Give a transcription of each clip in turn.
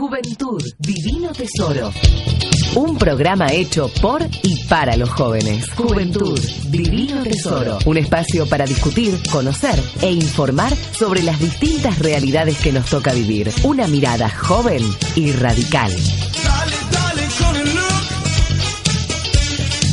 Juventud, Divino Tesoro. Un programa hecho por y para los jóvenes. Juventud, Divino Tesoro. Un espacio para discutir, conocer e informar sobre las distintas realidades que nos toca vivir. Una mirada joven y radical. Dale, dale con el look.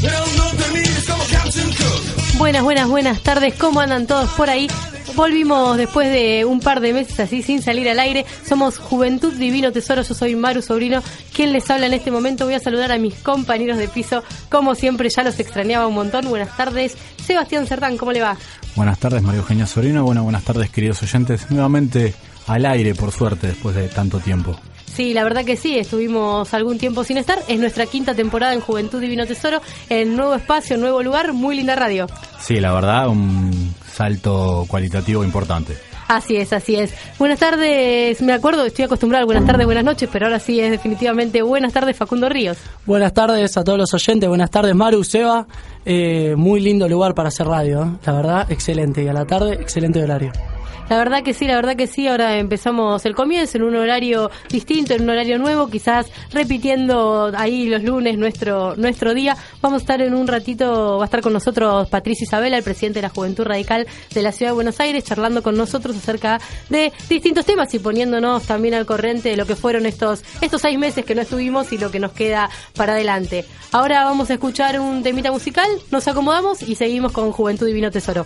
Pero no te mires como Captain Cook. Buenas, buenas, buenas tardes. ¿Cómo andan todos por ahí? Volvimos después de un par de meses así sin salir al aire. Somos Juventud Divino Tesoro. Yo soy Maru Sobrino. Quien les habla en este momento. Voy a saludar a mis compañeros de piso. Como siempre, ya los extrañaba un montón. Buenas tardes. Sebastián Cerdán, ¿cómo le va? Buenas tardes, María Eugenia Sorino. Bueno, buenas tardes, queridos oyentes. Nuevamente al aire, por suerte, después de tanto tiempo. Sí, la verdad que sí, estuvimos algún tiempo sin estar. Es nuestra quinta temporada en Juventud Divino Tesoro, en nuevo espacio, nuevo lugar, muy linda radio. Sí, la verdad, un salto cualitativo importante. Así es, así es. Buenas tardes, me acuerdo, estoy acostumbrada a buenas tardes, buenas noches, pero ahora sí es definitivamente buenas tardes Facundo Ríos. Buenas tardes a todos los oyentes, buenas tardes Maru, Seba, eh, muy lindo lugar para hacer radio, ¿eh? la verdad, excelente, y a la tarde, excelente horario. La verdad que sí, la verdad que sí. Ahora empezamos el comienzo en un horario distinto, en un horario nuevo, quizás repitiendo ahí los lunes nuestro nuestro día. Vamos a estar en un ratito, va a estar con nosotros Patricia Isabela, el presidente de la Juventud Radical de la Ciudad de Buenos Aires, charlando con nosotros acerca de distintos temas y poniéndonos también al corriente de lo que fueron estos estos seis meses que no estuvimos y lo que nos queda para adelante. Ahora vamos a escuchar un temita musical, nos acomodamos y seguimos con Juventud Divino Tesoro.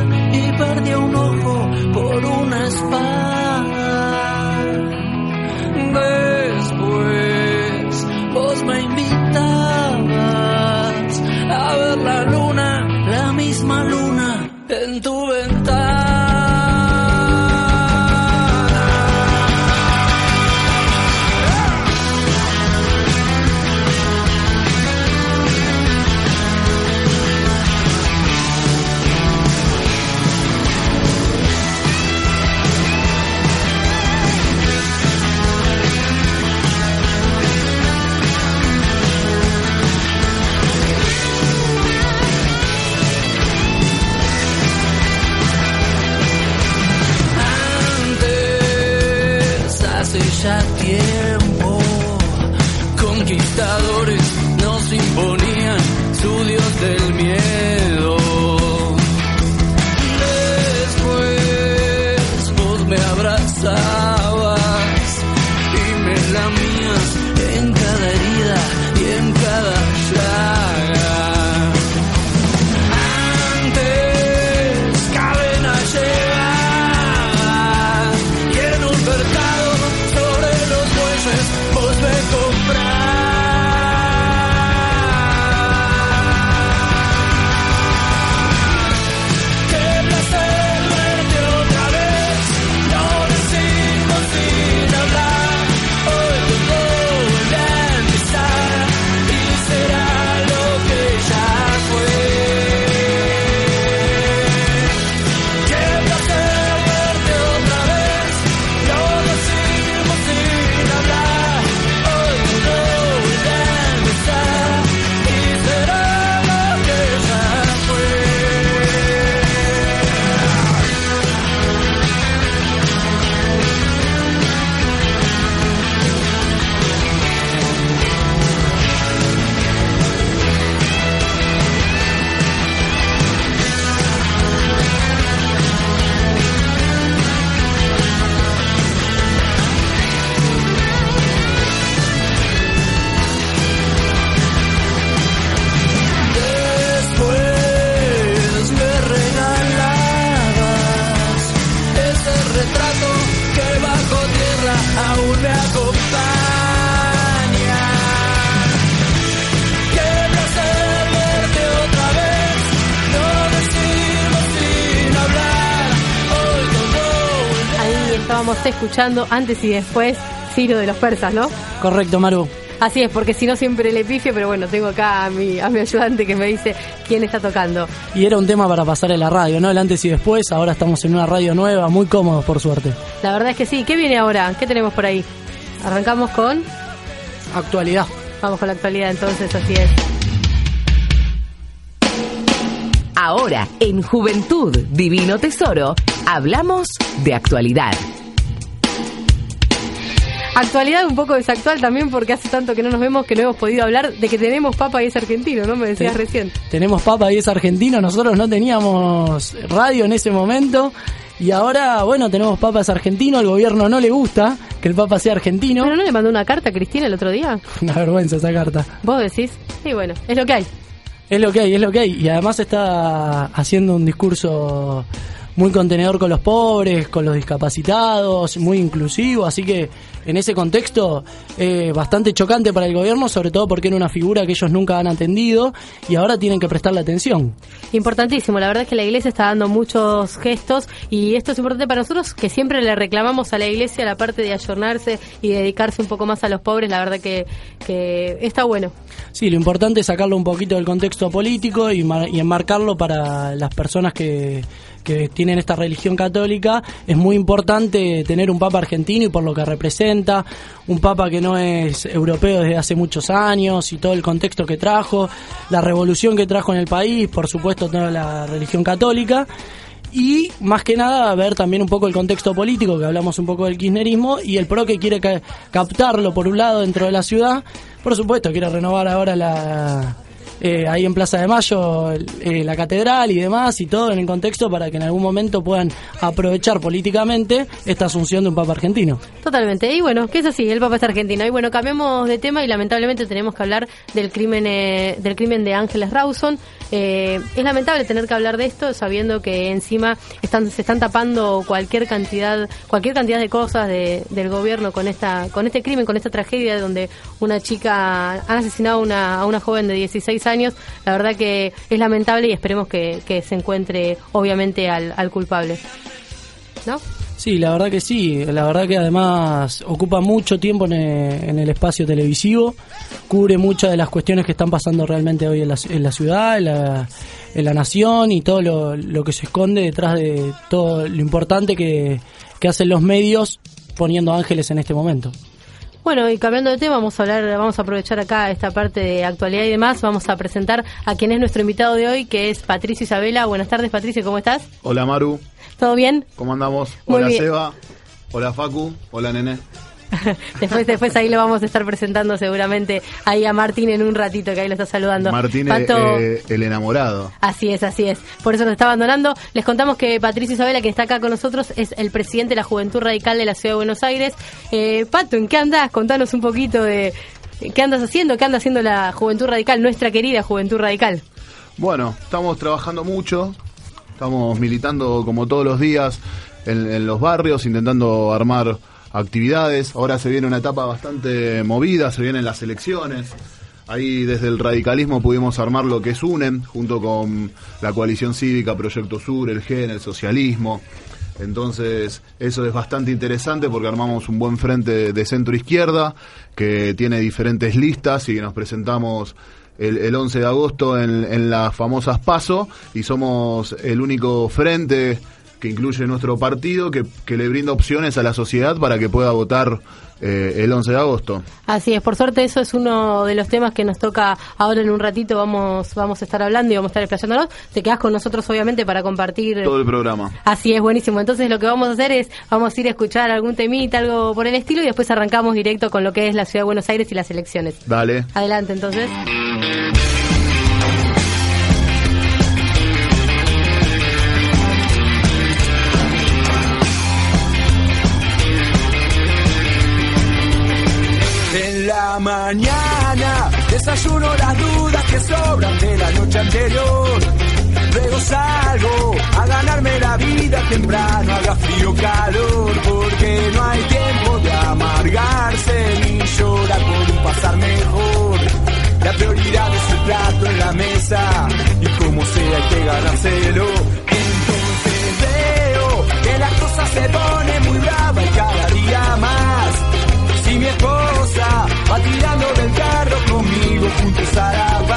en tu ventana. Escuchando antes y después Ciro de los persas, ¿no? Correcto, Maru. Así es, porque si no siempre le pifio, pero bueno, tengo acá a mi, a mi ayudante que me dice quién está tocando. Y era un tema para pasar en la radio, ¿no? El antes y después. Ahora estamos en una radio nueva, muy cómodos, por suerte. La verdad es que sí. ¿Qué viene ahora? ¿Qué tenemos por ahí? Arrancamos con... Actualidad. Vamos con la actualidad entonces, así es. Ahora, en Juventud Divino Tesoro, hablamos de actualidad. Actualidad un poco desactual también porque hace tanto que no nos vemos que no hemos podido hablar de que tenemos papa y es argentino, ¿no? Me decías Sí. recién. Tenemos Papa y es argentino. Nosotros no teníamos radio en ese momento. Y ahora, bueno, tenemos Papa es argentino. Al gobierno no le gusta que el Papa sea argentino. ¿Pero no le mandó una carta a Cristina el otro día? Una vergüenza esa carta. ¿Vos decís? Sí, bueno, es lo que hay. Es lo que hay, es lo que hay. Y además está haciendo un discurso muy contenedor con los pobres, con los discapacitados, muy inclusivo. Así que en ese contexto, eh, bastante chocante para el gobierno, sobre todo porque era una figura que ellos nunca han atendido y ahora tienen que prestarle atención. Importantísimo, la verdad es que la iglesia está dando muchos gestos y esto es importante para nosotros que siempre le reclamamos a la iglesia la parte de ayornarse y dedicarse un poco más a los pobres, la verdad que, que está bueno. Sí, lo importante es sacarlo un poquito del contexto político y, y enmarcarlo para las personas que, que tienen esta religión católica. Es muy importante tener un papa argentino y por lo que representa, un papa que no es europeo desde hace muchos años y todo el contexto que trajo, la revolución que trajo en el país, por supuesto toda la religión católica. Y más que nada ver también un poco el contexto político, que hablamos un poco del kirchnerismo, y el PRO que quiere ca- captarlo por un lado dentro de la ciudad. Por supuesto, quiere renovar ahora la eh, ahí en Plaza de Mayo eh, la catedral y demás, y todo en el contexto para que en algún momento puedan aprovechar políticamente esta asunción de un papa argentino. Totalmente. Y bueno, que es así, el Papa es argentino. Y bueno, cambiamos de tema y lamentablemente tenemos que hablar del crimen eh, del crimen de Ángeles Rawson. Eh, es lamentable tener que hablar de esto sabiendo que encima están se están tapando cualquier cantidad cualquier cantidad de cosas de- del gobierno con esta con este crimen, con esta tragedia donde una chica han asesinado una, a una joven de 16 años. La verdad que es lamentable y esperemos que, se encuentre obviamente al, al culpable. ¿No? Sí, la verdad que sí. La verdad que además ocupa mucho tiempo en el, espacio televisivo, cubre muchas de las cuestiones que están pasando realmente hoy en la, en la ciudad, en la, en la nación y todo lo, que se esconde detrás de todo lo importante que hacen los medios poniendo ángeles en este momento. Bueno, y cambiando de tema, vamos a hablar, vamos a aprovechar acá esta parte de actualidad y demás. Vamos a presentar a quien es nuestro invitado de hoy, que es Patricio Isabela. Buenas tardes, Patricio, ¿cómo estás? Hola Maru, ¿Todo bien? ¿cómo andamos? Muy hola bien. Seba, hola Facu, hola Nene. después, después ahí lo vamos a estar presentando seguramente ahí a Martín en un ratito, que ahí lo está saludando. Martín Pato- eh, el enamorado. Así es, así es. Por eso nos está abandonando. Les contamos que Patricio Isabela, que está acá con nosotros, es el presidente de la Juventud Radical de la Ciudad de Buenos Aires. Eh, Pato, ¿en qué andás? Contanos un poquito de qué andas haciendo, qué anda haciendo la Juventud Radical, nuestra querida Juventud Radical. Bueno, estamos trabajando mucho, estamos militando como todos los días en, en los barrios, intentando armar actividades. Ahora se viene una etapa bastante movida, se vienen las elecciones. Ahí desde el radicalismo pudimos armar lo que es UNEM, junto con la coalición cívica, Proyecto Sur, el GEN, el socialismo. Entonces, eso es bastante interesante porque armamos un buen frente de centro izquierda que tiene diferentes listas y nos presentamos el, el 11 de agosto en, en las famosas PASO y somos el único frente que incluye nuestro partido que, que le brinda opciones a la sociedad para que pueda votar eh, el 11 de agosto. Así es, por suerte eso es uno de los temas que nos toca ahora en un ratito, vamos, vamos a estar hablando y vamos a estar explayándonos. Te quedas con nosotros obviamente para compartir Todo el programa. Así es, buenísimo. Entonces lo que vamos a hacer es, vamos a ir a escuchar algún temita, algo por el estilo, y después arrancamos directo con lo que es la Ciudad de Buenos Aires y las elecciones. Dale. Adelante entonces. Mañana desayuno las dudas que sobran de la noche anterior. Luego salgo a ganarme la vida temprano, haga frío calor, porque no hay tiempo de amargarse ni llorar por un pasar mejor. La prioridad es el plato en la mesa y como sea hay que ganárselo. juntos hará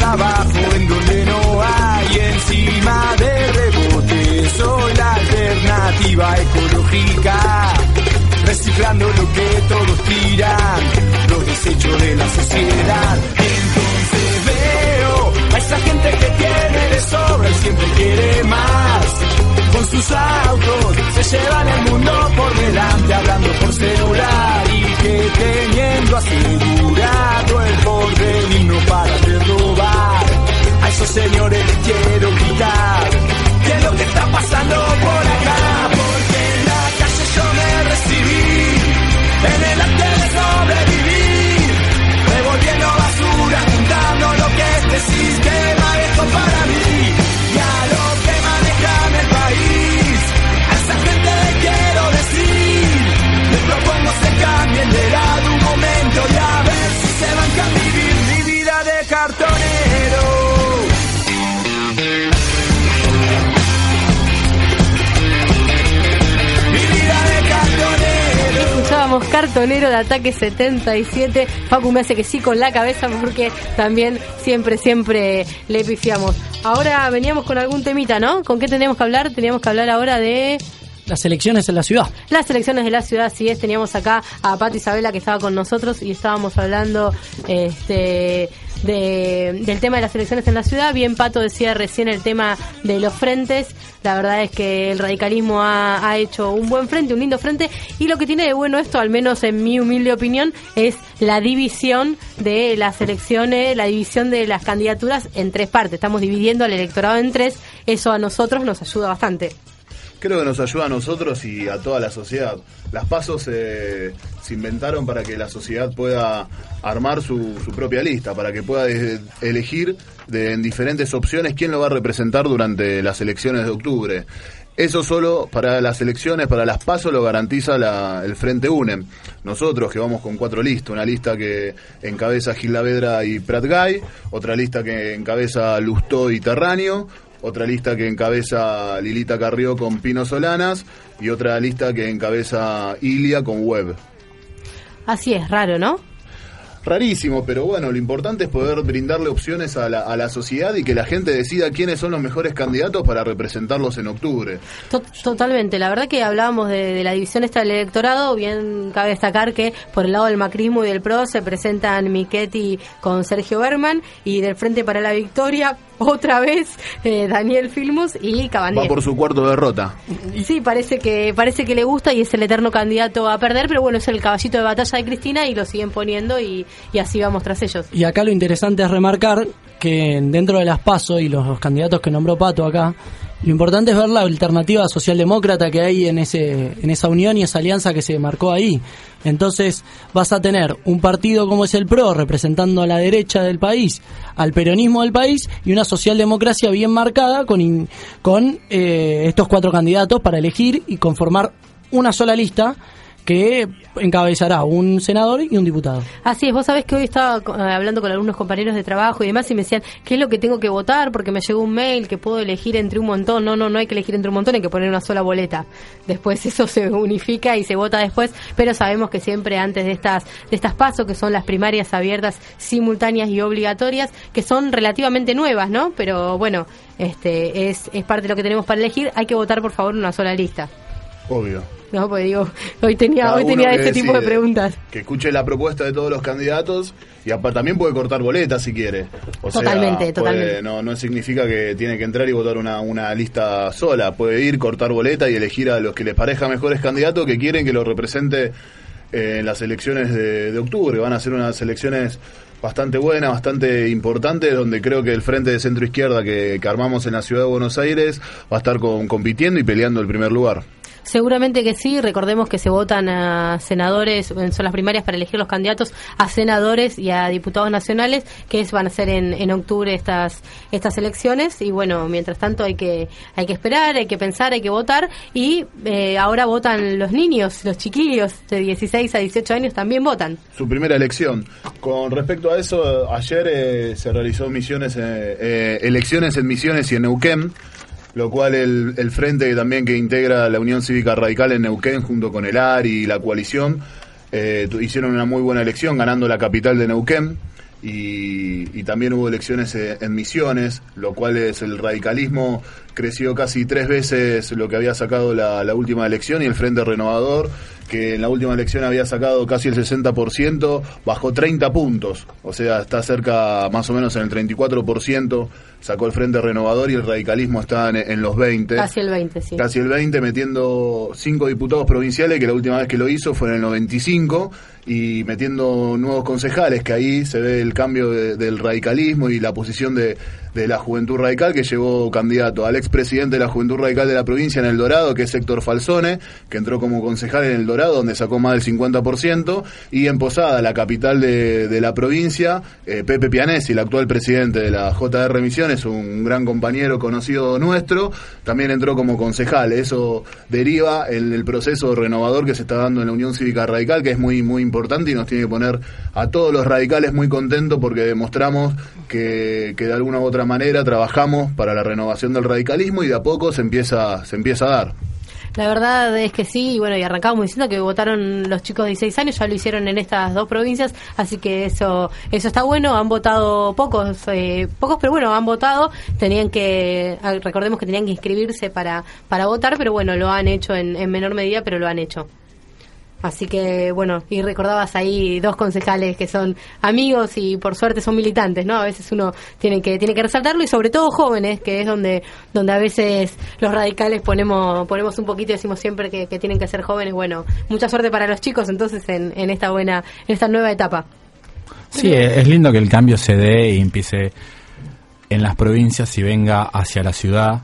trabajo en donde no hay encima de rebote. Soy la alternativa ecológica, reciclando lo que todos tiran, los desechos de la sociedad. Entonces veo a esa gente que tiene de sobra y siempre quiere más con sus autos se llevan el mundo por delante hablando por celular y que teniendo asegurado el porvenir no para de robar. A esos señores les quiero quitar qué es lo que está pasando por acá porque en la calle yo me recibí en el arte de sobrevivir. Revolviendo basura juntando lo que este sistema dejó Cartonero de Ataque 77. Facu me hace que sí con la cabeza porque también siempre, siempre le pifiamos. Ahora veníamos con algún temita, ¿no? ¿Con qué teníamos que hablar? Teníamos que hablar ahora de Las elecciones en la ciudad. las elecciones de la ciudad. Así es, teníamos acá a Pato Isabela que estaba con nosotros y estábamos hablando este, de, del tema de las elecciones en la ciudad. Bien, Pato decía recién el tema de los frentes. La verdad es que el radicalismo ha, ha hecho un buen frente, un lindo frente. Y lo que tiene de bueno esto, al menos en mi humilde opinión, es la división de las elecciones, la división de las candidaturas en tres partes. Estamos dividiendo al electorado en tres. Eso a nosotros nos ayuda bastante. Creo que nos ayuda a nosotros y a toda la sociedad. Las pasos eh, se inventaron para que la sociedad pueda armar su, propia lista, para que pueda de- elegir de, en diferentes opciones quién lo va a representar durante las elecciones de octubre. Eso solo para las elecciones, para las pasos, lo garantiza la- el Frente UNEM. Nosotros que vamos con cuatro listas, una lista que encabeza Gil Lavedra y Prat Gay, otra lista que encabeza Lustó y Terráneo, otra lista que encabeza Lilita Carrió con Pino Solanas y otra lista que encabeza Ilia con Web. Así es, raro, ¿no? Rarísimo, pero bueno, lo importante es poder brindarle opciones a la, a la sociedad y que la gente decida quiénes son los mejores candidatos para representarlos en octubre. To- Totalmente, la verdad que hablábamos de, de la división esta del electorado, bien cabe destacar que por el lado del macrismo y del PRO se presentan Michetti con Sergio Berman y del Frente para la Victoria otra vez eh, Daniel Filmus y Va Cabandier. por su cuarto derrota. Sí, parece que parece que le gusta y es el eterno candidato a perder, pero bueno, es el caballito de batalla de Cristina y lo siguen poniendo y, y así vamos tras ellos. Y acá lo interesante es remarcar que dentro de las PASO y los, candidatos que nombró Pato acá, lo importante es ver la alternativa socialdemócrata que hay en ese en esa unión y esa alianza que se marcó ahí. Entonces vas a tener un partido como es el PRO representando a la derecha del país, al peronismo del país y una socialdemocracia bien marcada con in- con eh, estos cuatro candidatos para elegir y conformar una sola lista que encabezará un senador y un diputado. Así es, vos sabés que hoy estaba eh, hablando con algunos compañeros de trabajo y demás y me decían, ¿qué es lo que tengo que votar? Porque me llegó un mail que puedo elegir entre un montón. No, no, no hay que elegir entre un montón, hay que poner una sola boleta. Después eso se unifica y se vota después, pero sabemos que siempre antes de estas de estas pasos, que son las primarias abiertas, simultáneas y obligatorias, que son relativamente nuevas, ¿no? Pero bueno, este es, es parte de lo que tenemos para elegir, hay que votar por favor una sola lista. Obvio. No, pues digo, hoy tenía, Cada hoy tenía este tipo de preguntas. Que escuche la propuesta de todos los candidatos y también puede cortar boletas si quiere. O sea, Totalmente, puede- totalmente. no, no significa que tiene que entrar y votar una, una lista sola. Puede ir, cortar boleta y elegir a los que les parezca mejores candidatos que quieren que lo represente eh, en las elecciones de, de octubre. Van a ser unas elecciones bastante buenas, bastante importantes, donde creo que el frente de centro izquierda que, que armamos en la ciudad de Buenos Aires va a estar con- compitiendo y peleando el primer lugar. Seguramente que sí, recordemos que se votan a senadores, son las primarias para elegir los candidatos a senadores y a diputados nacionales, que es, van a ser en, en octubre estas estas elecciones y bueno, mientras tanto hay que hay que esperar, hay que pensar, hay que votar y eh, ahora votan los niños, los chiquillos de 16 a 18 años también votan. su primera elección. Con respecto a eso, ayer eh, se realizó misiones, eh, eh, elecciones en Misiones y en Neuquén, lo cual el, el frente también que integra la Unión Cívica Radical en Neuquén junto con el ARI y la coalición eh, hicieron una muy buena elección ganando la capital de Neuquén. Y, y también hubo elecciones eh, en Misiones, lo cual es el radicalismo creció casi tres veces lo que había sacado la, la última elección y el Frente Renovador, que en la última elección había sacado casi el 60%, bajó 30 puntos, o sea, está cerca más o menos en el 34%, sacó el Frente Renovador y el radicalismo está en, en los 20. Casi el 20, sí. Casi el 20, metiendo cinco diputados provinciales, que la última vez que lo hizo fue en el 95, y metiendo nuevos concejales, que ahí se ve el cambio de- del radicalismo y la posición de, de la Juventud Radical, que llevó candidato al expresidente de la Juventud Radical de la provincia en El Dorado, que es Héctor Falsone, que entró como concejal en El Dorado, donde sacó más del 50%, y en Posada, la capital de, de la provincia, eh, Pepe Pianesi, el actual presidente de la JR Misiones, un gran compañero conocido nuestro, también entró como concejal. Eso deriva en el proceso renovador que se está dando en la Unión Cívica Radical, que es muy, muy importante y nos tiene que poner a todos los radicales muy contentos porque demostramos que, que de alguna u otra manera trabajamos para la renovación del radicalismo y de a poco se empieza, se empieza a dar. La verdad es que sí, y bueno, y arrancábamos diciendo que votaron los chicos de 16 años, ya lo hicieron en estas dos provincias, así que eso eso está bueno, han votado pocos, eh, pocos, pero bueno, han votado, tenían que, ah, recordemos que tenían que inscribirse para, para votar, pero bueno, lo han hecho en, en menor medida, pero lo han hecho. Así que, bueno, y recordabas ahí dos concejales que son amigos y por suerte son militantes, ¿no? A veces uno tiene que tiene que resaltarlo y sobre todo jóvenes, que es donde donde a veces los radicales ponemos ponemos un poquito y decimos siempre que, que tienen que ser jóvenes. Bueno, mucha suerte para los chicos entonces en, en esta buena, en esta nueva etapa. Sí, es lindo que el cambio se dé y empiece en las provincias y venga hacia la ciudad.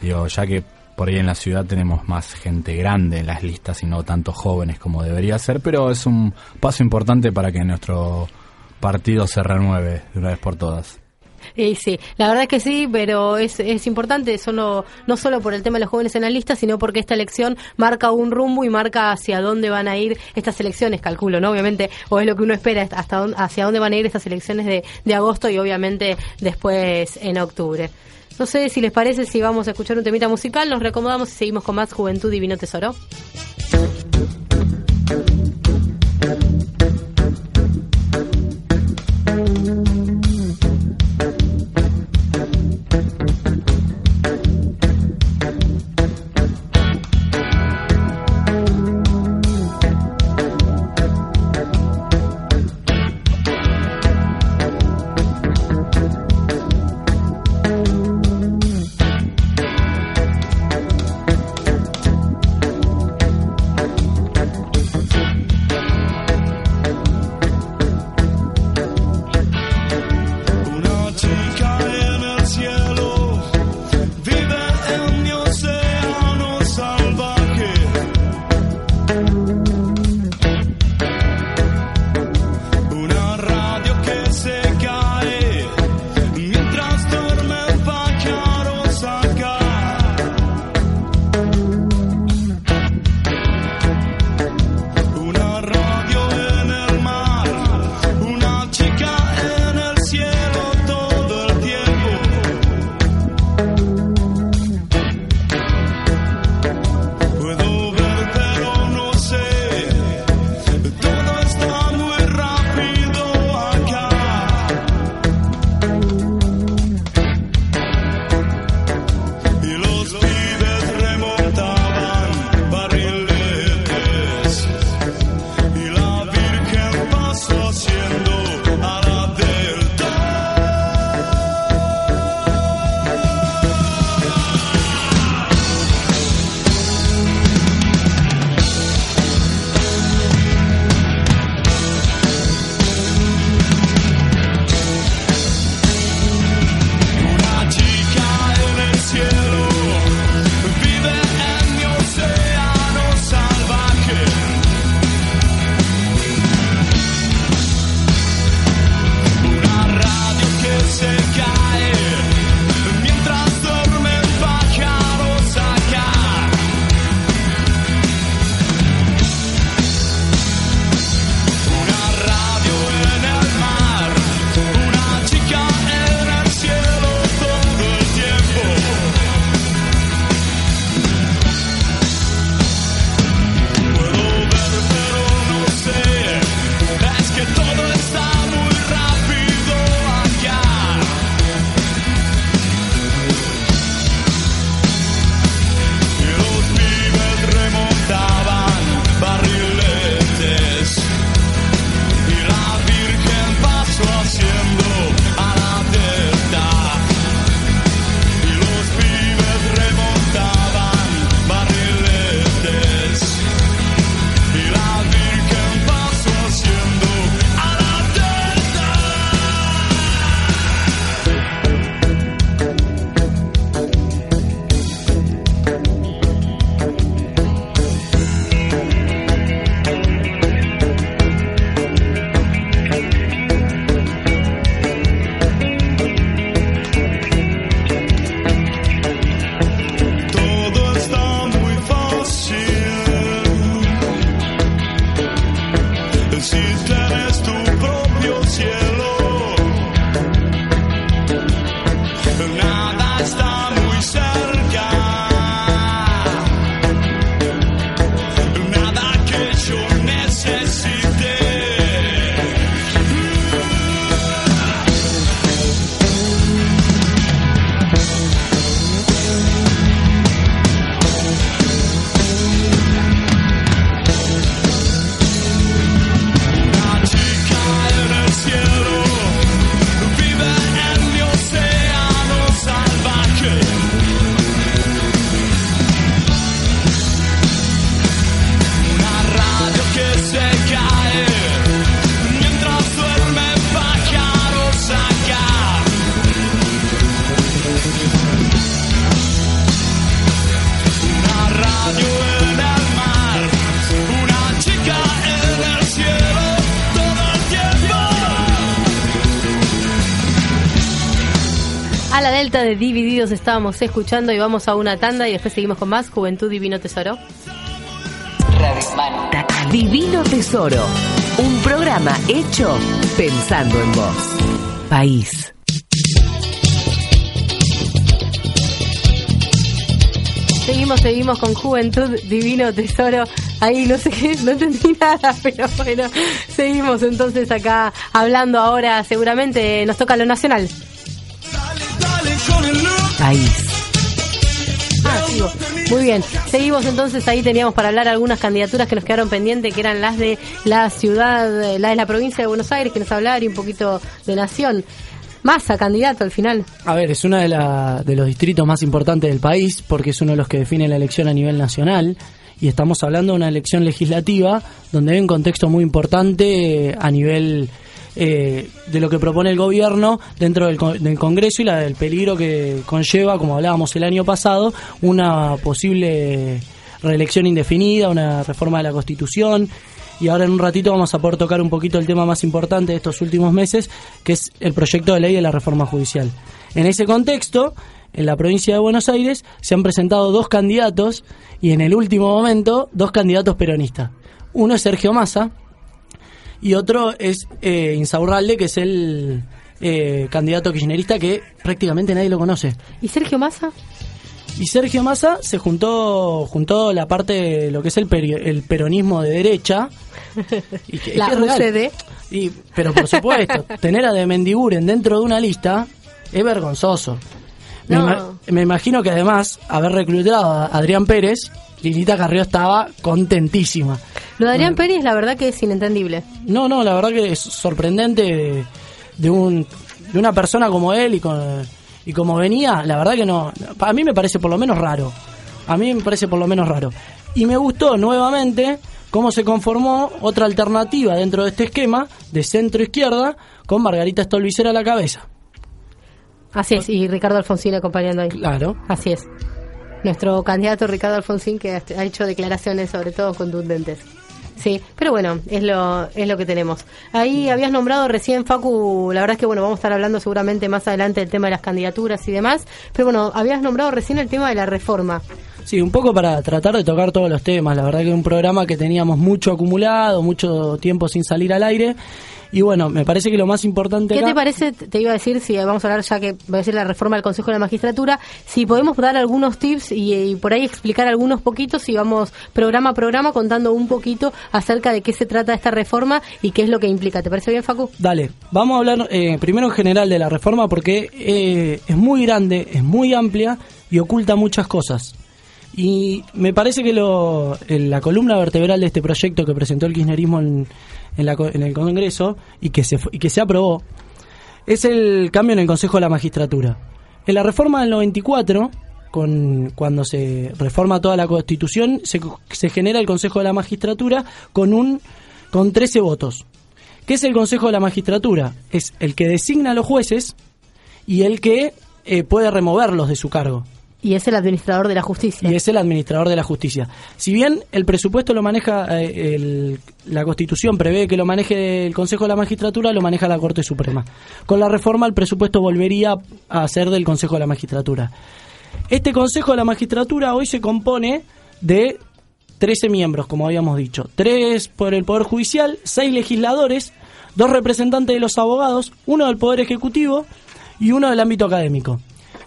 Digo, ya que por ahí en la ciudad tenemos más gente grande en las listas y no tantos jóvenes como debería ser, pero es un paso importante para que nuestro partido se renueve de una vez por todas. Y sí, la verdad es que sí, pero es, es importante solo, no solo por el tema de los jóvenes en la lista, sino porque esta elección marca un rumbo y marca hacia dónde van a ir estas elecciones, calculo, ¿no? Obviamente, o es lo que uno espera, hasta dónde, hacia dónde van a ir estas elecciones de, de agosto y obviamente después en octubre. No sé si les parece si vamos a escuchar un temita musical, nos reacomodamos y seguimos con más Juventud Divino Tesoro. A la Delta de Divididos estábamos escuchando y vamos a una tanda y después seguimos con más Juventud Divino Tesoro. Divino Tesoro, un programa hecho pensando en vos. País. Seguimos, seguimos con Juventud Divino Tesoro. Ahí no sé qué, no entendí nada, pero bueno, seguimos entonces acá hablando ahora. Seguramente nos toca lo nacional. País. Ah. Muy bien, seguimos entonces, ahí teníamos para hablar algunas candidaturas que nos quedaron pendientes, que eran las de la ciudad, eh, la de la provincia de Buenos Aires, que nos hablar y un poquito de nación. Massa, candidato al final. A ver, es uno de, de los distritos más importantes del país porque es uno de los que define la elección a nivel nacional y estamos hablando de una elección legislativa donde hay un contexto muy importante eh, a nivel eh, de lo que propone el gobierno dentro del, del Congreso y la del peligro que conlleva, como hablábamos el año pasado, una posible reelección indefinida, una reforma de la Constitución. Y ahora en un ratito vamos a poder tocar un poquito el tema más importante de estos últimos meses, que es el proyecto de ley de la reforma judicial. En ese contexto, en la provincia de Buenos Aires se han presentado dos candidatos y en el último momento dos candidatos peronistas. Uno es Sergio Massa y otro es eh, Insaurralde, que es el eh, candidato kirchnerista que prácticamente nadie lo conoce. ¿Y Sergio Massa? Y Sergio Massa se juntó, juntó la parte de lo que es el, peri- el peronismo de derecha. Y que- La. UCD. Y, pero por supuesto, tener a de Mendiguren dentro de una lista es vergonzoso. No. me imagino que además, haber reclutado a Adrián Pérez, Lilita Carrió estaba contentísima. Lo de Adrián. Pérez, la verdad que es inentendible. No, no, la verdad que es sorprendente de, de un, de una persona como él y, con, y como venía, la verdad que no, a mí me parece por lo menos raro. A mí me parece por lo menos raro. Y me gustó nuevamente cómo se conformó otra alternativa dentro de este esquema de centro izquierda con Margarita Stolbizer a la cabeza. Así es, y Ricardo Alfonsín acompañando ahí. Claro. Así es. Nuestro candidato Ricardo Alfonsín que ha hecho declaraciones sobre todo contundentes. Sí, pero bueno, es lo, es lo que tenemos. Ahí habías nombrado recién, Facu, la verdad es que bueno, vamos a estar hablando seguramente más adelante del tema de las candidaturas y demás, pero bueno, habías nombrado recién el tema de la reforma. Sí, un poco para tratar de tocar todos los temas. La verdad que un programa que teníamos mucho acumulado, mucho tiempo sin salir al aire. Y bueno, me parece que lo más importante ¿Qué acá- te parece? Te iba a decir, si vamos a hablar ya que va a decir la reforma del Consejo de la Magistratura, si podemos dar algunos tips y, y por ahí explicar algunos poquitos y vamos programa a programa contando un poquito acerca de qué se trata esta reforma y qué es lo que implica. ¿Te parece bien, Facu? Dale, vamos a hablar eh, primero en general de la reforma porque eh, es muy grande, es muy amplia y oculta muchas cosas. Y me parece que lo, la columna vertebral de este proyecto que presentó el kirchnerismo en, en, la en el Congreso y que, se, y que se aprobó es el cambio en el Consejo de la Magistratura. En la reforma del 94, con, cuando se reforma toda la Constitución, se, se genera el Consejo de la Magistratura con, un, con 13 votos. ¿Qué es el Consejo de la Magistratura? Es el que designa a los jueces y el que eh, puede removerlos de su cargo. Y es el administrador de la justicia. Y es el administrador de la justicia. Si bien el presupuesto lo maneja, eh, el- la Constitución prevé que lo maneje el Consejo de la Magistratura, lo maneja la Corte Suprema. Con la reforma el presupuesto volvería a ser del Consejo de la Magistratura. Este Consejo de la Magistratura hoy se compone de 13 miembros, como habíamos dicho. Tres por el Poder Judicial, seis legisladores, dos representantes de los abogados, uno del Poder Ejecutivo y uno del ámbito académico.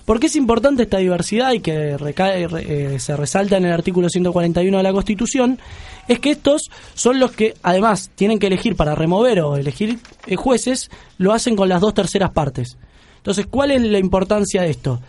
¿Por qué es importante esta diversidad y que recae- re- eh, se resalta en el artículo 141 de la Constitución? Es que estos son los que, además, tienen que elegir para remover o elegir eh, jueces, lo hacen con las dos terceras partes. Entonces, ¿cuál es la importancia de esto?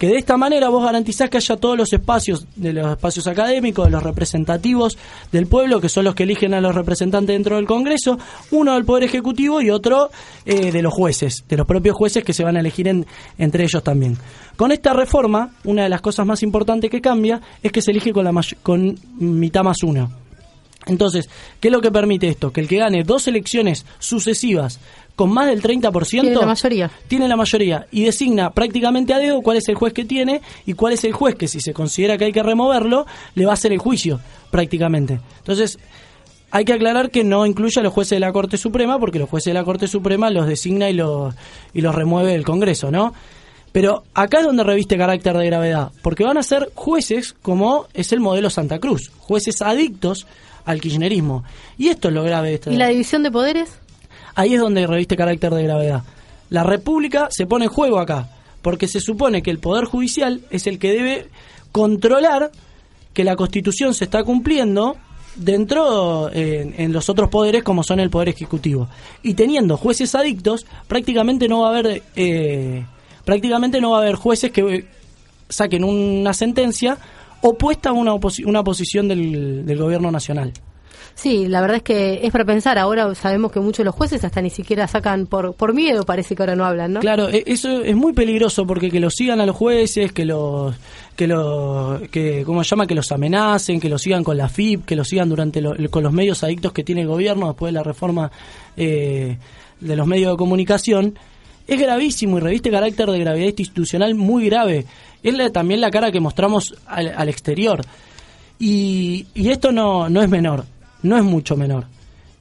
Que de esta manera vos garantizás que haya todos los espacios, de los espacios académicos, de los representativos del pueblo, que son los que eligen a los representantes dentro del Congreso, uno del Poder Ejecutivo y otro eh, de los jueces, de los propios jueces que se van a elegir en- entre ellos también. Con esta reforma, una de las cosas más importantes que cambia es que se elige con, la con mitad más uno. Entonces, ¿qué es lo que permite esto? Que el que gane dos elecciones sucesivas con más del 30% Tiene la mayoría. tiene la mayoría y designa prácticamente a dedo cuál es el juez que tiene y cuál es el juez que si se considera que hay que removerlo, le va a hacer el juicio prácticamente. Entonces, hay que aclarar que no incluye a los jueces de la Corte Suprema porque los jueces de la Corte Suprema los designa y los, y los remueve el Congreso, ¿no? Pero acá es donde reviste carácter de gravedad, porque van a ser jueces como es el modelo Santa Cruz, jueces adictos al kirchnerismo. Y esto es lo grave de esta. ¿Y la división de poderes? Ahí es donde reviste carácter de gravedad. La República se pone en juego acá, porque se supone que el Poder Judicial es el que debe controlar que la Constitución se está cumpliendo dentro eh, en los otros poderes como son el Poder Ejecutivo. Y teniendo jueces adictos, prácticamente no va a haber... Eh, prácticamente no va a haber jueces que eh, saquen una sentencia opuesta a una, oposi- una posición del, del gobierno nacional. Sí, la verdad es que es para pensar. Ahora sabemos que muchos de los jueces hasta ni siquiera sacan por, por miedo, parece que ahora no hablan, ¿no? Claro, e- eso es muy peligroso porque que los sigan a los jueces, que los que los que cómo se llama que los amenacen, que los sigan con la FIP, que los sigan durante lo- con los medios adictos que tiene el gobierno después de la reforma eh, de los medios de comunicación es gravísimo y reviste carácter de gravedad institucional muy grave. Es la- también la cara que mostramos al, al exterior. Y, y esto no, no es menor, no es mucho menor.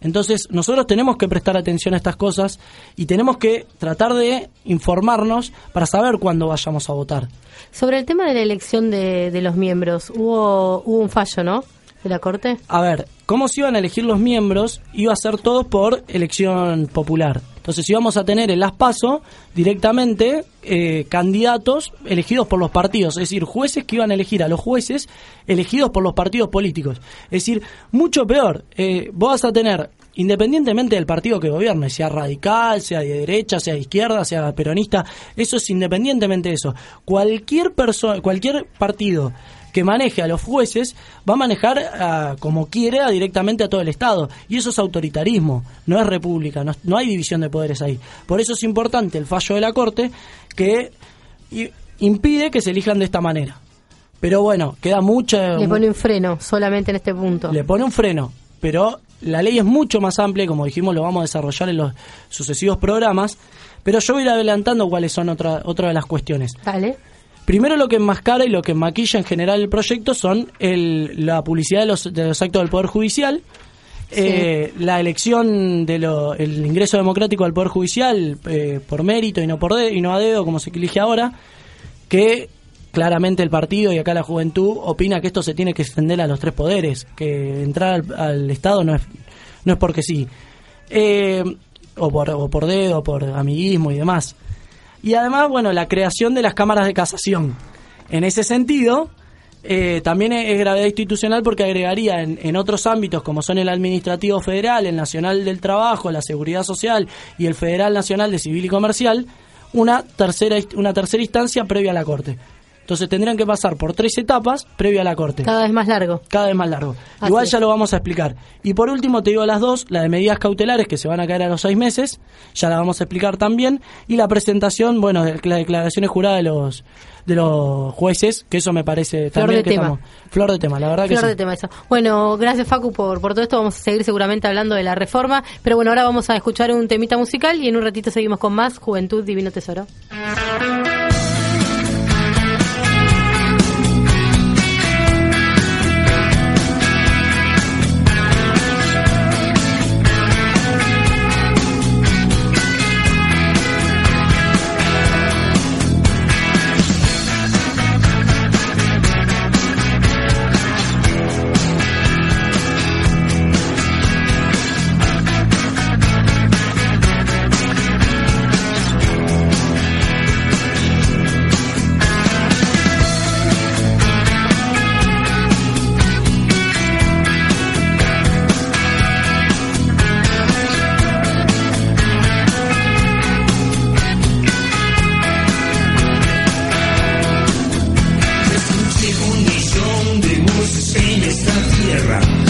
Entonces nosotros tenemos que prestar atención a estas cosas y tenemos que tratar de informarnos para saber cuándo vayamos a votar. Sobre el tema de la elección de, de los miembros, hubo, hubo un fallo, ¿no? De la Corte. A ver, ¿cómo se iban a elegir los miembros? Iba a ser todo por elección popular. Entonces íbamos a tener en las PASO directamente eh, candidatos elegidos por los partidos, es decir, jueces que iban a elegir a los jueces elegidos por los partidos políticos. Es decir, mucho peor, eh, vos vas a tener, independientemente del partido que gobierne, sea radical, sea de derecha, sea de izquierda, sea peronista, eso es independientemente de eso. Cualquier persona, cualquier partido que maneje a los jueces va a manejar ah, como quiere ah, directamente a todo el Estado. Y eso es autoritarismo, no es república, no, no hay división de poderes ahí. Por eso es importante el fallo de la Corte que impide que se elijan de esta manera. Pero bueno, queda mucha... Le pone un freno solamente en este punto. le pone un freno, pero la ley es mucho más amplia como dijimos lo vamos a desarrollar en los sucesivos programas. Pero yo voy a ir adelantando cuáles son otra, otra de las cuestiones. Dale. Primero lo que enmascara y lo que maquilla en general el proyecto son el, la publicidad de los, de los actos del Poder Judicial, eh, la elección del el ingreso democrático al Poder Judicial eh, por mérito y no por de- y no a dedo, como se elige ahora, que claramente el partido y acá la juventud opina que esto se tiene que extender a los tres poderes, que entrar al, al Estado no es, no es porque sí, Eh, o, por, o por dedo, por amiguismo y demás. Y además, bueno, la creación de las cámaras de casación. En ese sentido, eh, también es, gravedad institucional porque agregaría en, en otros ámbitos como son el administrativo federal, el nacional del trabajo, la seguridad social y el federal nacional de civil y comercial, una tercera, una tercera instancia previa a la Corte. Entonces tendrían que pasar por tres etapas previa a la Corte Cada vez más largo. cada vez más largo. Así Igual ya lo vamos a explicar. Y por último te digo las dos, la de medidas cautelares que se van a caer a los seis meses, ya la vamos a explicar también, y la presentación, bueno, de las declaraciones juradas de los de los jueces, que eso me parece Flor también de que tema. estamos- flor de tema, la verdad que Flor sí. de tema eso. Bueno, gracias Facu por, por todo esto. Vamos a seguir seguramente hablando de la reforma. Pero bueno, ahora vamos a escuchar un temita musical y en un ratito seguimos con más Juventud Divino Tesoro. donde gustes en esta tierra.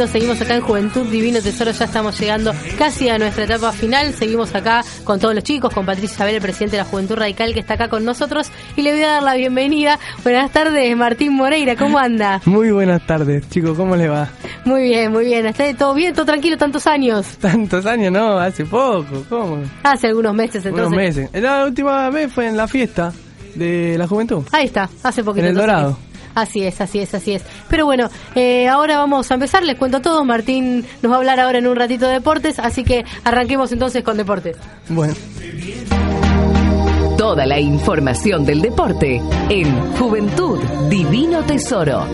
Lindo. Seguimos acá en Juventud Divino Tesoro. Ya estamos llegando casi a nuestra etapa final. Seguimos acá con todos los chicos, con Patricia Isabel, el presidente de la Juventud Radical, que está acá con nosotros. Y le voy a dar la bienvenida. Buenas tardes, Martín Moreira. ¿Cómo anda? Muy buenas tardes, chicos, ¿cómo le va? Muy bien, muy bien. ¿Está todo bien? ¿Todo tranquilo? ¿Tantos años? Tantos años, no, hace poco, ¿cómo? Hace algunos meses, entonces. Unos meses. La última vez fue en la fiesta de la juventud. Ahí está, hace poquito. En el. Dorado. Así es, así es, así es. Pero bueno, eh, ahora vamos a empezar, les cuento todo. Martín nos va a hablar ahora en un ratito de deportes, así que arranquemos entonces con deportes. Bueno, Toda la información del deporte en Juventud Divino Tesoro.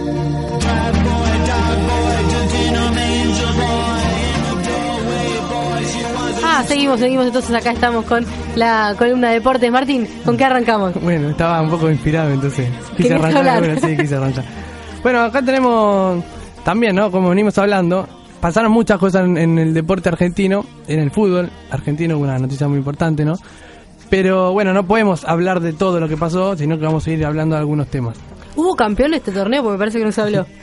Ah, seguimos, seguimos, entonces acá estamos con la columna de deportes. Martín, ¿con qué arrancamos? bueno, estaba un poco inspirado, entonces quise ¿Querías arrancar. Bueno, sí, quise arrancar. Bueno, acá tenemos también, ¿no? Como venimos hablando, pasaron muchas cosas en, en el deporte argentino, en el fútbol argentino, una noticia muy importante, ¿no? Pero bueno, no podemos hablar de todo lo que pasó, sino que vamos a ir hablando de algunos temas. ¿Hubo campeón este torneo? Porque me parece que no se habló.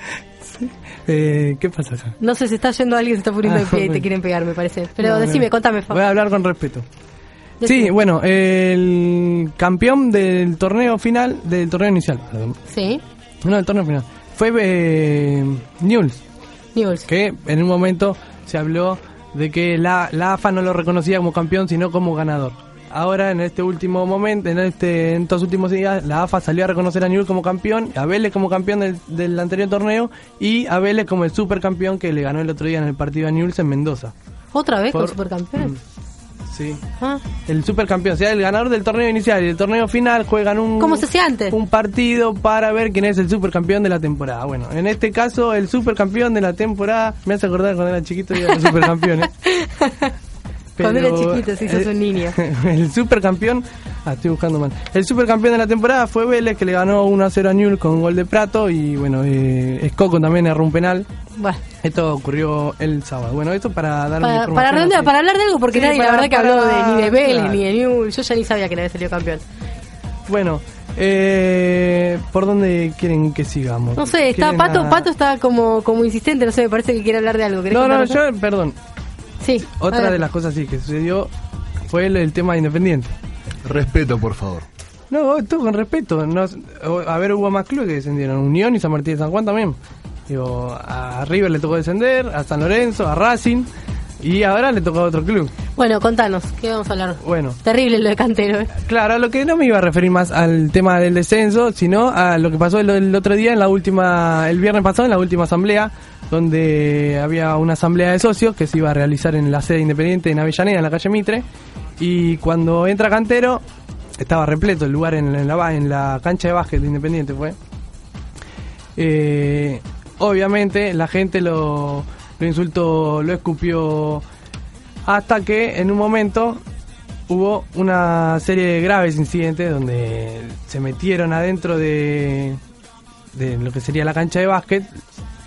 Eh, ¿Qué pasa acá? No sé, se está yendo alguien, se está poniendo de Ah, pie y te quieren pegar, me parece. Pero No, no. decime, contame. Voy a hablar con respeto. Decime. Sí, bueno, el campeón del torneo final, del torneo inicial, perdón. Sí, No, del torneo final. Fue eh, Newell's, que en un momento se habló de que la, la AFA no lo reconocía como campeón, sino como ganador. Ahora, en este último momento, en, este, en estos últimos días, la AFA salió a reconocer a Newell's como campeón, a Vélez como campeón del, del anterior torneo y a Vélez como el supercampeón que le ganó el otro día en el partido a Newell's en Mendoza. ¿Otra vez con Por- supercampeones? Mm, Sí. Ah, El supercampeón, o sea, el ganador del torneo inicial y del torneo final juegan un, ¿Cómo se un partido para ver quién es el supercampeón de la temporada. Bueno, en este caso, el supercampeón de la temporada, me hace acordar cuando era chiquito y era supercampeón, Cuando era chiquito, sí, sos eh, un niño. El supercampeón, ah, estoy buscando mal. El supercampeón de la temporada fue Vélez, que le ganó 1 a 0 a Newell con gol de Prato. Y bueno, eh, Escoco también erró un penal. Bueno, Esto ocurrió el sábado. Bueno, esto para dar para, para, redondear, así. para hablar de algo, porque Sí, nadie la verdad que habló de, ni de Vélez claro. ni de New. Yo ya ni sabía que nadie salió campeón. Bueno, eh, ¿por dónde quieren que sigamos? No sé, está ¿Quieren Pato, a- Pato está como, como insistente, no sé, me parece que quiere hablar de algo. ¿Querés No, no, yo, perdón. Sí. Otra de las cosas sí que sucedió fue el, el tema de Independiente. Respeto, por favor. No, esto con respeto. No, a ver, hubo más clubes que descendieron. Unión y San Martín de San Juan también. Digo, a River le tocó descender, a San Lorenzo, a Racing. Y ahora le tocó a otro club. Bueno, contanos, ¿qué vamos a hablar? Bueno, Terrible lo de Cantero, ¿eh? Claro, a lo que no me iba a referir más al tema del descenso, sino a lo que pasó el, el otro día en la última, el viernes pasado en la última asamblea, donde había una asamblea de socios que se iba a realizar en la sede independiente en Avellaneda, en la calle Mitre, y cuando entra Cantero, estaba repleto el lugar en, en la, en la cancha de básquet de Independiente, fue. Eh, obviamente la gente lo, lo insultó, lo escupió, hasta que en un momento hubo una serie de graves incidentes donde se metieron adentro de, de lo que sería la cancha de básquet.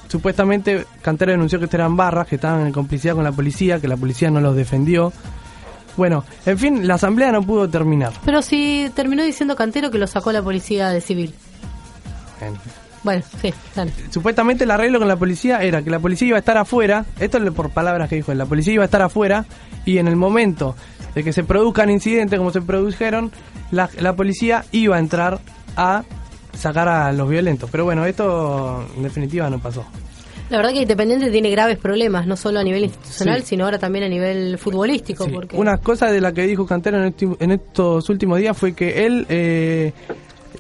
Supuestamente Cantero denunció que eran barras, que estaban en complicidad con la policía, que la policía no los defendió. Bueno, en fin, la asamblea no pudo terminar. Pero si terminó diciendo Cantero que lo sacó la policía de civil. Bueno, Bueno, sí, dale. supuestamente el arreglo con la policía era que la policía iba a estar afuera, esto es por palabras que dijo él, la policía iba a estar afuera y en el momento de que se produzcan incidentes como se produjeron, la, la policía iba a entrar a sacar a los violentos. Pero bueno, esto en definitiva no pasó. La verdad que Independiente tiene graves problemas, no solo a nivel institucional, Sí. sino ahora también a nivel futbolístico. Sí, porque Una cosa de la que dijo Cantero en, en estos últimos días fue que él eh,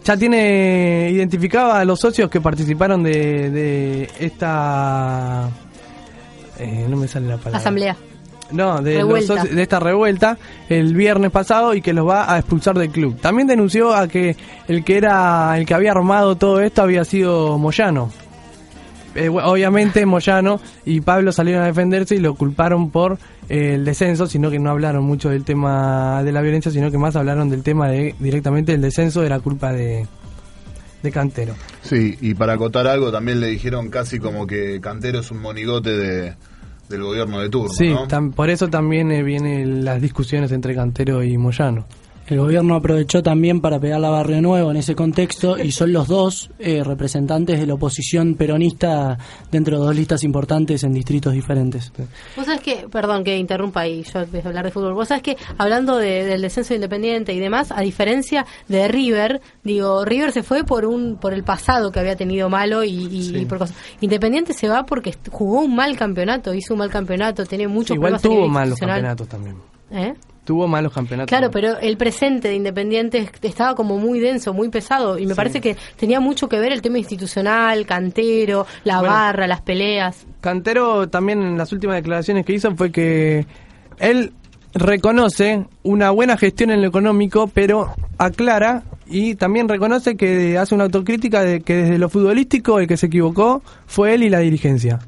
ya tiene identificado a los socios que participaron de, de esta... eh, no me sale la palabra. Asamblea. No, de, los socios- de esta revuelta el viernes pasado y que los va a expulsar del club. También denunció a que el que era el que había armado todo esto había sido Moyano. Eh, obviamente Moyano y Pablo salieron a defenderse y lo culparon por el descenso, sino que no hablaron mucho del tema de la violencia, sino que más hablaron del tema de directamente el descenso de la culpa de, de Cantero. Sí, y para acotar algo, también le dijeron casi como que Cantero es un monigote de, del gobierno de turno, Sí, por eso también eh, vienen las discusiones entre Cantero y Moyano. El gobierno aprovechó también para pegar a Barrio Nuevo en ese contexto y son los dos eh, representantes de la oposición peronista dentro de dos listas importantes en distritos diferentes. Vos sabés que, perdón que interrumpa y yo empiezo a hablar de fútbol, vos sabés que hablando de- del descenso independiente y demás, a diferencia de River, digo, River se fue por un por el pasado que había tenido malo y, y- Sí. y por cosas. Independiente se va porque jugó un mal campeonato, hizo un mal campeonato, tenía muchos Igual problemas a nivel tuvo malos campeonatos también. ¿Eh? Tuvo malos campeonatos. Claro, pero el presente de Independiente est- estaba como muy denso, muy pesado, y me parece que tenía mucho que ver el tema institucional, cantero, la Bueno. barra, las peleas. Cantero también en las últimas declaraciones que hizo fue que él reconoce una buena gestión en lo económico, pero aclara y también reconoce que hace una autocrítica de que desde lo futbolístico el que se equivocó fue él y la dirigencia.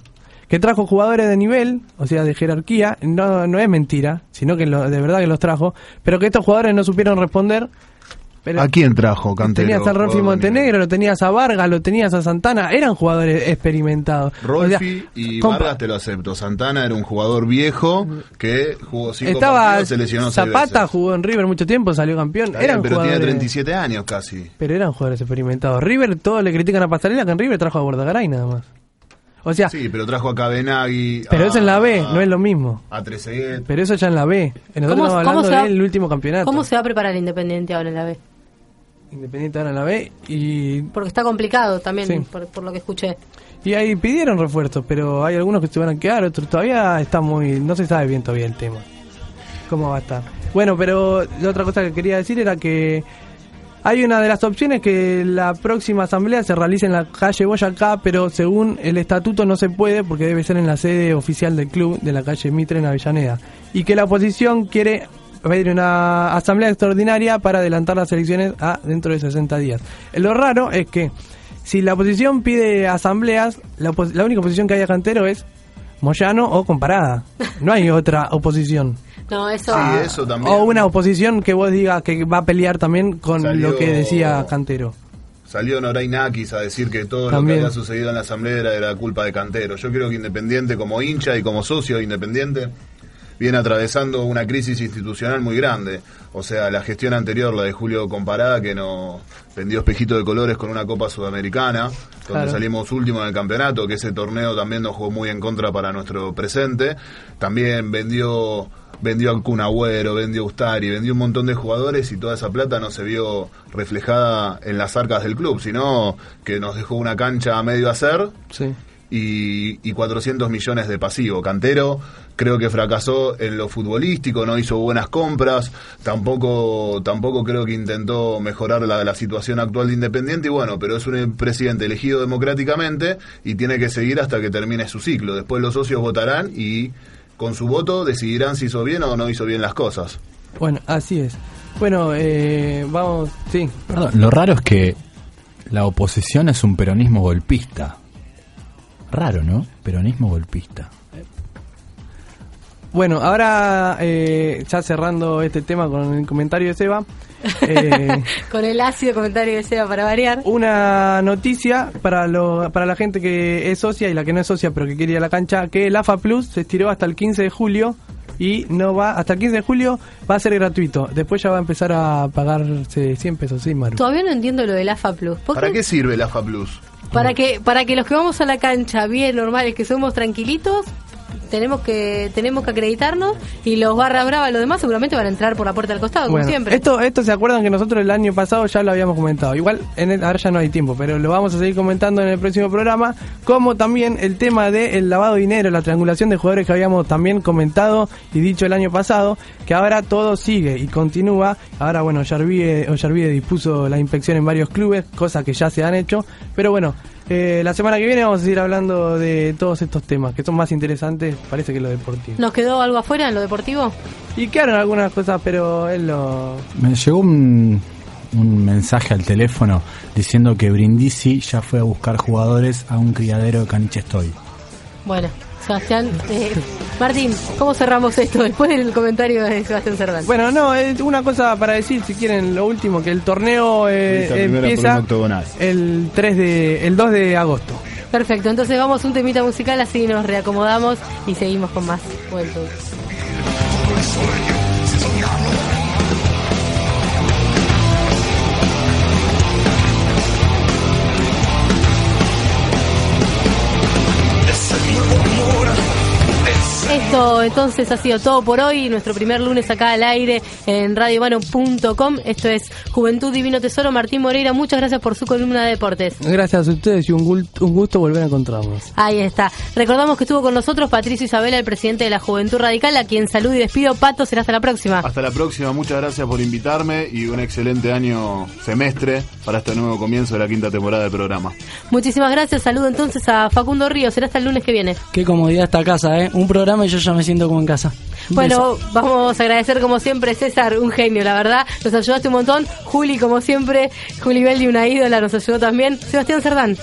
Que trajo jugadores de nivel, o sea, de jerarquía, no, no es mentira, sino que lo- de verdad que los trajo, pero que estos jugadores no supieron responder. Pero ¿A quién trajo Cantero? Tenías a Rolfi Montenegro, lo tenías a Vargas, lo tenías a Santana, eran jugadores experimentados. O sea, Rolfi y Vargas te lo acepto. Santana era un jugador viejo que jugó cinco Estaba partidos, se lesionó seis Zapata, jugó en River mucho tiempo, salió campeón. Está Eran bien, pero tiene jugadores, 37 años casi. pero eran jugadores experimentados. River, todos le critican a Pasarela que en River trajo a Bordagaray nada más. O sea, Sí, pero trajo a Cabenagui. pero a, eso en la B, no es lo mismo. A Trezeguet. Pero eso ya en la B. Nosotros estamos hablando se va- del último campeonato. ¿Cómo se va a preparar el Independiente ahora en la B? Independiente ahora en la B y, Porque está complicado también, Sí. por, por lo que escuché. y ahí pidieron refuerzos, pero hay algunos que se van a quedar, otros todavía está muy... No se sabe bien todavía el tema. ¿Cómo va a estar? Bueno, pero la otra cosa que quería decir era que hay una de las opciones que la próxima asamblea se realice en la calle Boyacá, pero según el estatuto no se puede porque debe ser en la sede oficial del club de la calle Mitre en Avellaneda. Y que la oposición quiere pedir una asamblea extraordinaria para adelantar las elecciones a dentro de 60 días. Lo raro es que si la oposición pide asambleas, la, la única oposición que hay a Cantero es Moyano o comparada. No hay otra oposición. No, eso... Sí, eso también. O una oposición que vos digas que va a pelear también con Salió- lo que decía Cantero. Salió Noray Nakis a decir que todo También. lo que había sucedido en la asamblea era, era culpa de Cantero. Yo creo que Independiente como hincha y como socio de Independiente viene atravesando una crisis institucional muy grande. O sea, la gestión anterior, la de Julio Comparada, que nos vendió espejito de colores con una Copa Sudamericana, donde Claro. salimos último en el campeonato, que ese torneo también nos jugó muy en contra para nuestro presente. También vendió vendió a Kun Agüero, vendió a Ustari, vendió un montón de jugadores y toda esa plata no se vio reflejada en las arcas del club, sino que nos dejó una cancha a medio hacer Sí. Y, y 400 millones de pasivo. Cantero creo que fracasó en lo futbolístico, no hizo buenas compras, tampoco tampoco creo que intentó mejorar la, la situación actual de Independiente y bueno, pero es un presidente elegido democráticamente y tiene que seguir hasta que termine su ciclo. Después los socios votarán y con su voto decidirán si hizo bien o no hizo bien las cosas. Bueno, así es. Bueno, eh, vamos, sí. Perdón, lo raro es que la oposición es un peronismo golpista. Raro, ¿no? Peronismo golpista. Bueno, ahora eh, ya cerrando este tema con el comentario de Seba, eh, Con el ácido comentario que sea para variar. una noticia para lo, para la gente que es socia y la que no es socia pero que quiere ir a la cancha, que el AFA Plus se estiró hasta el 15 de julio y no va, hasta el 15 de julio va a ser gratuito. Después ya va a empezar a pagarse 100 pesos, ¿sí, Maru? Todavía no entiendo lo del AFA Plus. ¿Por ¿Para qué? qué sirve el AFA Plus? Para que, para que los que vamos a la cancha bien normales, que somos tranquilitos, tenemos que tenemos que acreditarnos y los barra brava, los demás seguramente van a entrar por la puerta del costado, Bueno, como siempre. Esto, esto se acuerdan que nosotros el año pasado ya lo habíamos comentado. Igual en el- ahora ya no hay tiempo, pero lo vamos a seguir comentando en el próximo programa. Como también el tema del lavado de dinero, la triangulación de jugadores que habíamos también comentado y dicho el año pasado, que ahora todo sigue y continúa. Ahora, bueno, Yarvide, Yarvide dispuso la inspección en varios clubes, cosas que ya se han hecho. Pero bueno, eh, la semana que viene vamos a seguir hablando de todos estos temas, que son más interesantes, parece que lo deportivo. ¿Nos quedó algo afuera en lo deportivo? Y quedaron algunas cosas, pero él lo... Me llegó un, un mensaje al teléfono diciendo que Brindisi ya fue a buscar jugadores a un criadero de caniche estoy. Bueno, Sebastián, eh, Martín, ¿cómo cerramos esto después del comentario de Sebastián Cerdán? Bueno, no, es una cosa para decir, si quieren, lo último, que el torneo eh, empieza el 3 de, el 2 de agosto. Perfecto, entonces vamos un temita musical, así nos reacomodamos y seguimos con más vueltos. Esto entonces ha sido todo por hoy, nuestro primer lunes acá al aire en radiomano.com. Esto es Juventud Divino Tesoro. Martín Moreira, muchas gracias por su columna de deportes. Gracias a ustedes y un gusto volver a encontrarnos. Ahí está. Recordamos que estuvo con nosotros Patricio Isabela, el presidente de la Juventud Radical, a quien saludo y despido. Pato, será hasta la próxima. Hasta la próxima, muchas gracias por invitarme y un excelente año semestre para este nuevo comienzo de la quinta temporada del programa. Muchísimas gracias. Saludo entonces a Facundo Ríos. Será hasta el lunes que viene. Qué comodidad esta casa, ¿eh? Un programa y yo ya me siento como en casa. Bueno, beso. vamos a agradecer como siempre César, un genio, la verdad. Nos ayudaste un montón. Juli, como siempre, Juli Belli, una ídola, nos ayudó también. Sebastián Cerdán.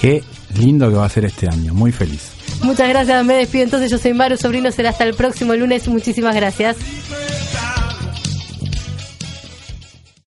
Qué lindo que va a ser este año, muy feliz. Muchas gracias, me despido entonces. Yo soy Maru Sobrino, será hasta el próximo lunes. Muchísimas gracias.